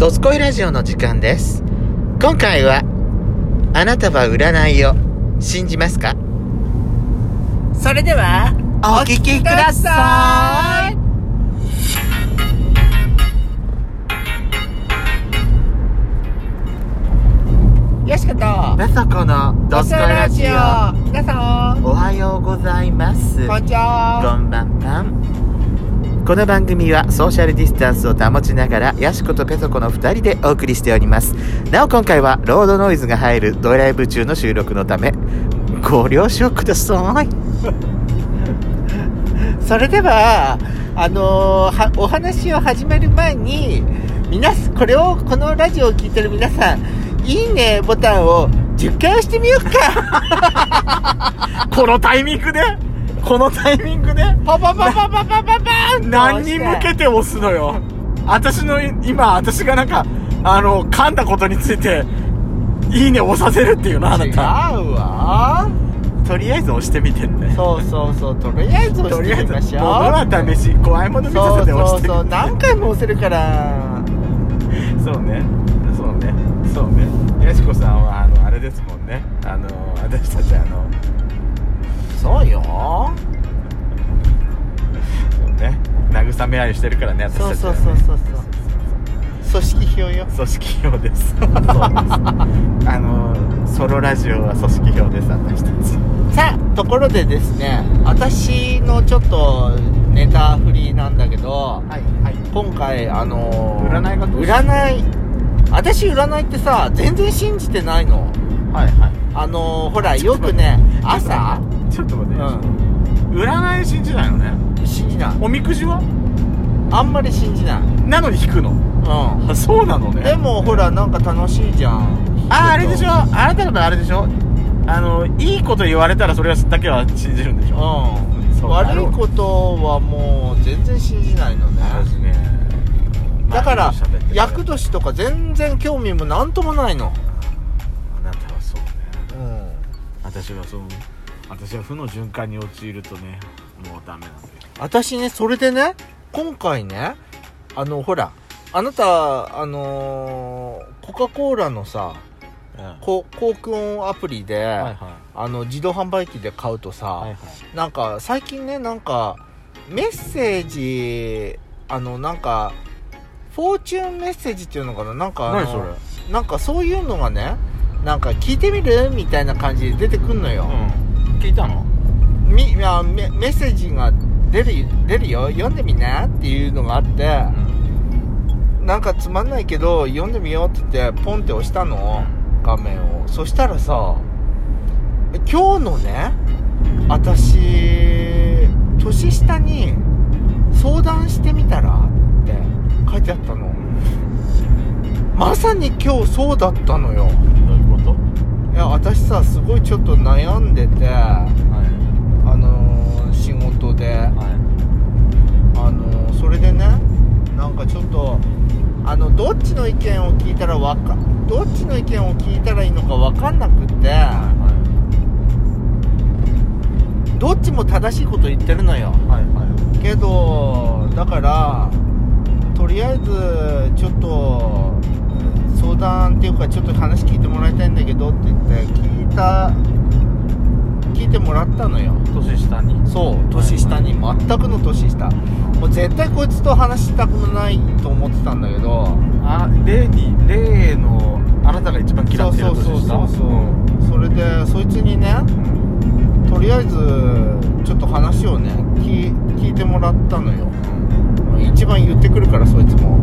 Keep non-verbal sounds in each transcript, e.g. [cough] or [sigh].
ドスコイラジオの時間です。今回は、あなたは占いを信じますか？それではお聞きくださいよしことまさこのドスコイラジオ。皆さんおはようございます。こんにちは。この番組はソーシャルディスタンスを保ちながら、ヤシコとペソコの2人でお送りしております。なお今回はロードノイズが入るドライブ中の収録のため、ご了承ください。[laughs] それではあのーはお話を始める前に皆さんこれをこのラジオを聞いてる皆さんいいねボタンを10回押してみようか [laughs] [laughs] このタイミングで？このタイミングで？パパパパパパパパン何に向けて押すのよ私の今私がなんかあの噛んだことについていいね押させるっていうのあなた違うわとりあえず押してみてねそうそうそうとりあえず押してみましょう物は試し怖いもの見せて押してみそうそう何回も押せるからそうねそうねそうねやしこさんはあのあれですもんねあの私たちあのそうよ。そうね慰め合いしてるからね私たちはね。そうそうそうそう組織票よ。組織票です。[laughs] あのソロラジオは組織票です私たち。さあところでですね私のちょっとネタ振りなんだけどはいはい。今回あのー占いがどうした占い私占いってさ全然信じてないの。はいはい。あのーほらよくね朝みくじは？あんまり信じない。なのに引くの？うあそうなのね。んでもほらなんか楽しいじゃん。ああれでしょ？あなたのあれでしょ？あのいいこと言われたらそれだけは信じるんでしょ？うん。そう悪いことはもう全然信じないのね。私ね。だから厄年とか全然興味もなんともないの。あなたはそうね。うん。私はそう私は負の循環に陥るとねもうダメなんだよ私ねそれでね今回ねあのほらあなたあのーコカ・コーラのさこ航空アプリで、はいはい。あの自動販売機で買うとさ、はいはい。なんか最近ねなんかメッセージあのなんかフォーチュンメッセージっていうのかな？なんか何それ？なんかそういうのがねなんか聞いてみる？みたいな感じで出てくんのよ、うん。聞いたの？みいやメメッセージが出る出るよ。読んでみなっていうのがあって、なんかつまんないけど読んでみようって言ってポンって押したの画面を。そしたらさ今日のね私年下に相談してみたらって書いてあったの。まさに今日そうだったのよ。どういうこと？いや私さすごいちょっと悩んでてわかどっちの意見を聞いたらいいのか分かんなくって。どっちも正しいこと言ってるのよ。はいはい。けどだからとりあえずちょっと相談っていうかちょっと話聞いてもらいたいんだけどって言って聞いたてもらったのよ。年下に。そう年下に。全くの年下。もう絶対こいつと話したくないと思ってたんだけど。あ例に例のあなたが一番嫌ってるそうそう年下そうそう。そうそれでそいつにねとりあえずちょっと話をね聞聞いてもらったのよ。一番言ってくるからそいつも。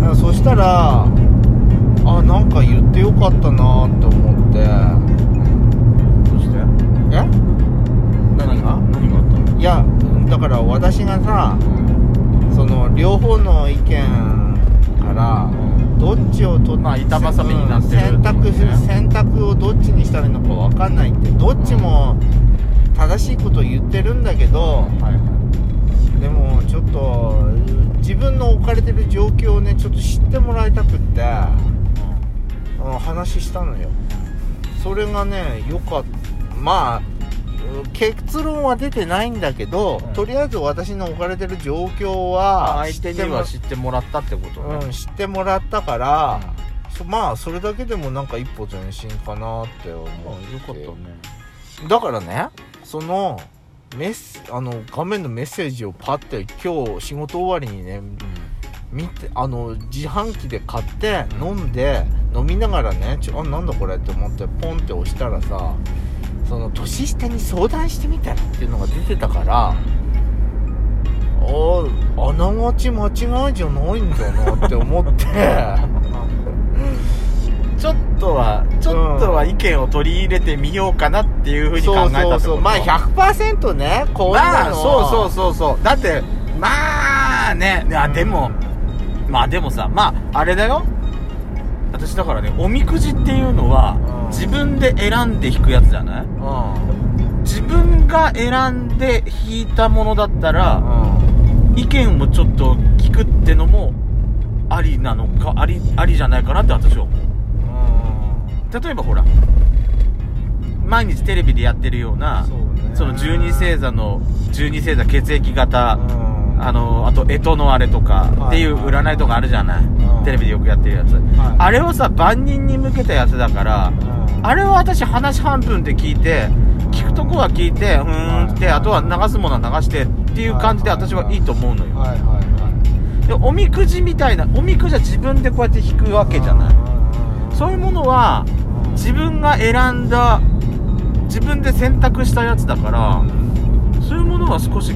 だからそしたらあなんか言ってよかったなって思っていやだから私がさその両方の意見からどっちを取っまあ板挟みになってる選択ってことね選択をどっちにしたらいいのか分かんないってどっちも正しいことを言ってるんだけどでもちょっと自分の置かれてる状況をねちょっと知ってもらいたくってうん。話したのよ。それがねよかった。まあ結論は出てないんだけど、うん。とりあえず私の置かれてる状況あは相手には知ってもらったってことね、うん、知ってもらったから、そまあそれだけでもなんか一歩前進かなって思まあうよかったね。だからねそのメッセあの画面のメッセージをパッて今日仕事終わりにね見てあの自販機で買ってうん。飲んで、飲みながらねちょあなんだこれって思ってポンって押したらさその年下に相談してみたらっていうのが出てたから、ああながち間違いじゃないんだなって思って。[laughs] ちょっとはちょっとは意見を取り入れてみようかなっていうふうに考えたそうそうそう。まあ100%ねこういうのまあそうそうそうそう。だってまあねいやでもまあでもさまああれだよ。私だからねおみくじっていうのはうん自分で選んで引くやつじゃない？うん自分が選んで引いたものだったらうん意見をちょっと聞くってのもありなのかありありじゃないかなって私は思う。例えばほら毎日テレビでやってるようなその十二星座の十二星座血液型、うんあのあと干支のあれとかはい。っていう占いとかあるじゃない、うん。テレビでよくやってるやつ、はい。あれをさ万人に向けたやつだから、うん。あれは私話半分で聞いて聞くとこは聞いてうーんってあとは流すものは流してっていう感じで私はいいと思うのよ、はいはいはい。でおみくじみたいなおみくじは自分でこうやって引くわけじゃない。そういうものは自分が選んだ自分で選択したやつだからそういうものは少し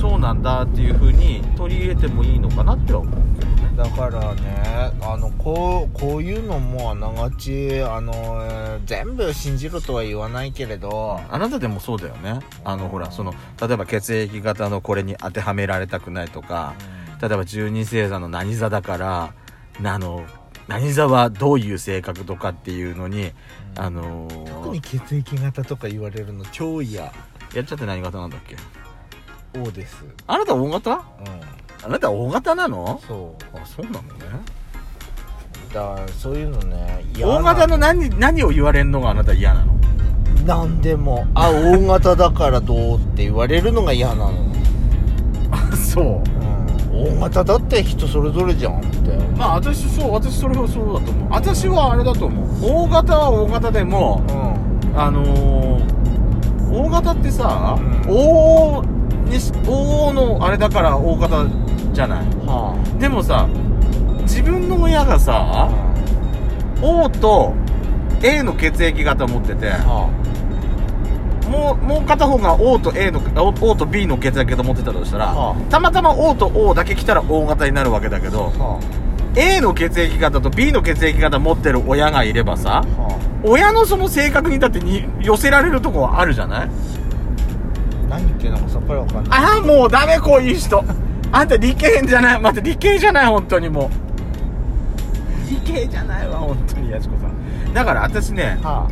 そうなんだっていう風に取り入れてもいいのかなっては思う。けどねだからねあのこうこういうのもあながちあの、えー全部信じろとは言わないけれど、あなたでもそうだよね。あのほらその例えば血液型のこれに当てはめられたくないとか例えば十二星座の何座だからあの何座はどういう性格とかっていうのにあのー特に血液型とか言われるの超嫌。やっちゃって何型なんだっけ？O です。あなた O 型？うん。あなた O 型なの？そう。あそうなのね。だからそういうのね嫌 O 型の何何を言われるのがあなた嫌なの？なんでも。あ O 型だからどうって言われるのが嫌なの。あ [laughs] そう。うん。O 型だって人それぞれじゃんって。まあ私そう私それはそうだと思う。私はあれだと思う。O 型は O 型でもうん。あのー、O 型ってさ、うん。O にし O のあれだから O 型じゃない。はでもさ自分の親があ。さ O と A の血液型持っててはもうもう片方が O と A の O, O と B の血液型持ってたとしたら、はたまたま O と O だけ来たら O 型になるわけだけどあ。は A の血液型と B の血液型持ってる親がいればさあ。は親のその性格にだってに寄せられるとこはあるじゃない？あ何言ってんのかさっぱりわかんない。ああもうダメこういう人。あんた理系じゃない。待って理系じゃない本当にもう。理系じゃないわ本当にやしこさん。だから私ねは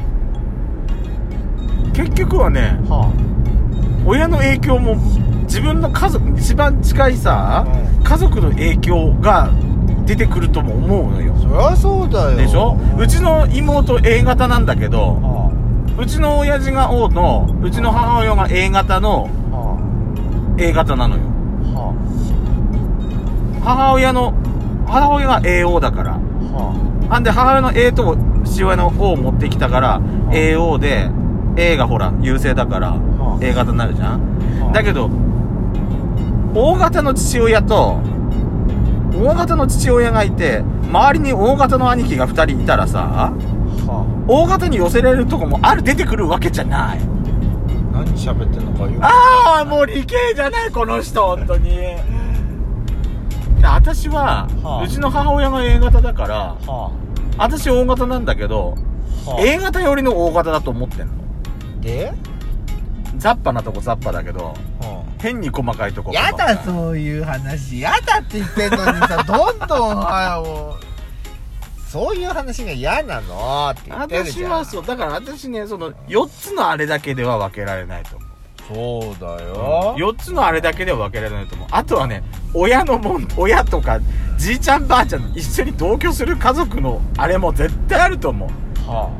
結局はねあ。は親の影響も自分の家族一番近いさ、うん。家族の影響が出てくるとも思うのよ。あそりゃそうだよ。でしょ？うちの妹 A 型なんだけどはうちの親父が O のうちの母親が A 型の A 型なのよ。あ。は母親の母親が AO だから。あはあ。んで母親の A と父親の O を持ってきたから、AO で A がほら優勢だから、はあ。A 型になるじゃん、はあ。だけど O 型の父親と O 型の父親がいて周りに O 型の兄貴が2人いたらさは O 型に寄せられるとこもある出てくるわけじゃない。あ何喋ってんのかよ。ああもう理系じゃないこの人本当に。で私は、はあ。うちの母親が A 型だからは私 O 型なんだけど、あ。は A 型寄りの O 型だと思ってんの。あで？ザッパなとこザッパだけどは変に細かいとこあやだうそういう話。やだって言ってんのにさどんどんはもうそういう話が嫌なの？って言ってる私じゃん。はそう。だから私ねその4つのあれだけでは分けられないと思う。そうだよ。4つのあれだけでは分けられないと思う。あとはね親のもん親とかじいちゃんばあちゃん一緒に同居する家族のあれも絶対あると思う。は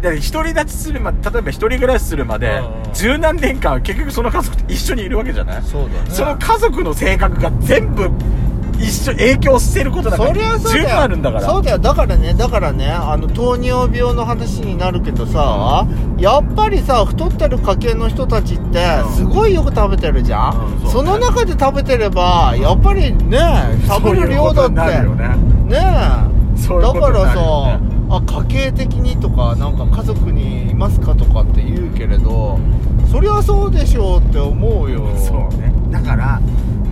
で独り立ちするまで例えば一人暮らしするまでうんうん。十何年間結局その家族と一緒にいるわけじゃない？そうだね。その家族の性格が全部一緒影響してることだから。そりゃそうだよ。あるんだから。そうだよ。だからねだからねあの糖尿病の話になるけどさ、やっぱりさ太ってる家系の人たちってうん。すごいよく食べてるじゃん、うんその中で食べてればやっぱりね食べる量だって。ね。ねそういうことになだからさあ家計的にとかなんか家族にいますかとかって言うけれどそりゃそうでしょうって思うよ。そうね。だから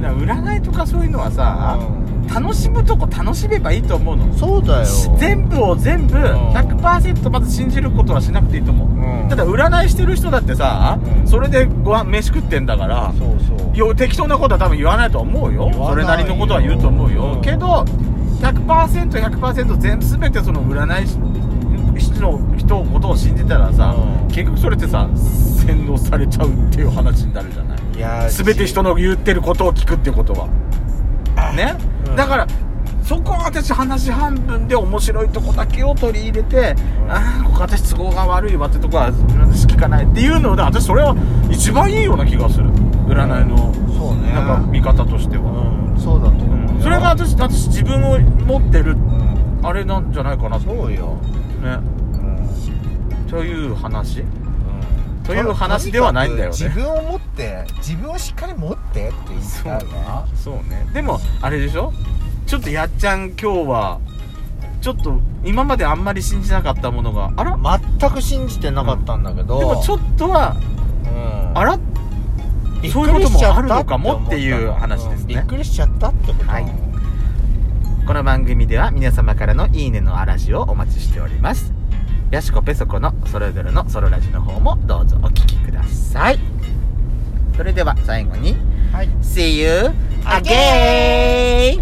だから占いとかそういうのはさ、うん。楽しむとこ楽しめばいいと思うの。そうだよ。全部を全部100%まず信じることはしなくていいと思う、うん。ただ占いしてる人だってさ、うん。それでご飯飯食ってんだからそうそう。よ適当なことは多分言わないと思うよ。それなりのことは言うと思うよ、うんけど 100%100% 全部全てその占い師の人のことを信じたらさ、うん。結局それってさ洗脳されちゃうっていう話になるじゃない。いやー全て人の言ってることを聞くってことは。ね、うん。だからそこは私話半分で面白いとこだけを取り入れて、ん。ああここ私都合が悪いわってとこは私聞かないっていうので私それは一番いいような気がする。占いの、そうね。なんか見方としては、うん。そうだと思うよ。それが私私自分を持ってるうん。あれなんじゃないかなとそうよね。うんという話？うん。という話ではないんだよね。自分を持って自分をしっかり持ってって言いたいわそうね。でもあれでしょ？ちょっとやっちゃん今日はちょっと今まであんまり信じなかったものがあら？全く信じてなかったんだけど、でもちょっとはうん。あら？そういうこともあるのかもっていう話ですね。びっくりしちゃったってこと。はいこの番組では皆様からのいいねの嵐をお待ちしております。やしこペソコのそれぞれのソロラジの方もどうぞお聞きください。それでは最後にはい。See you again!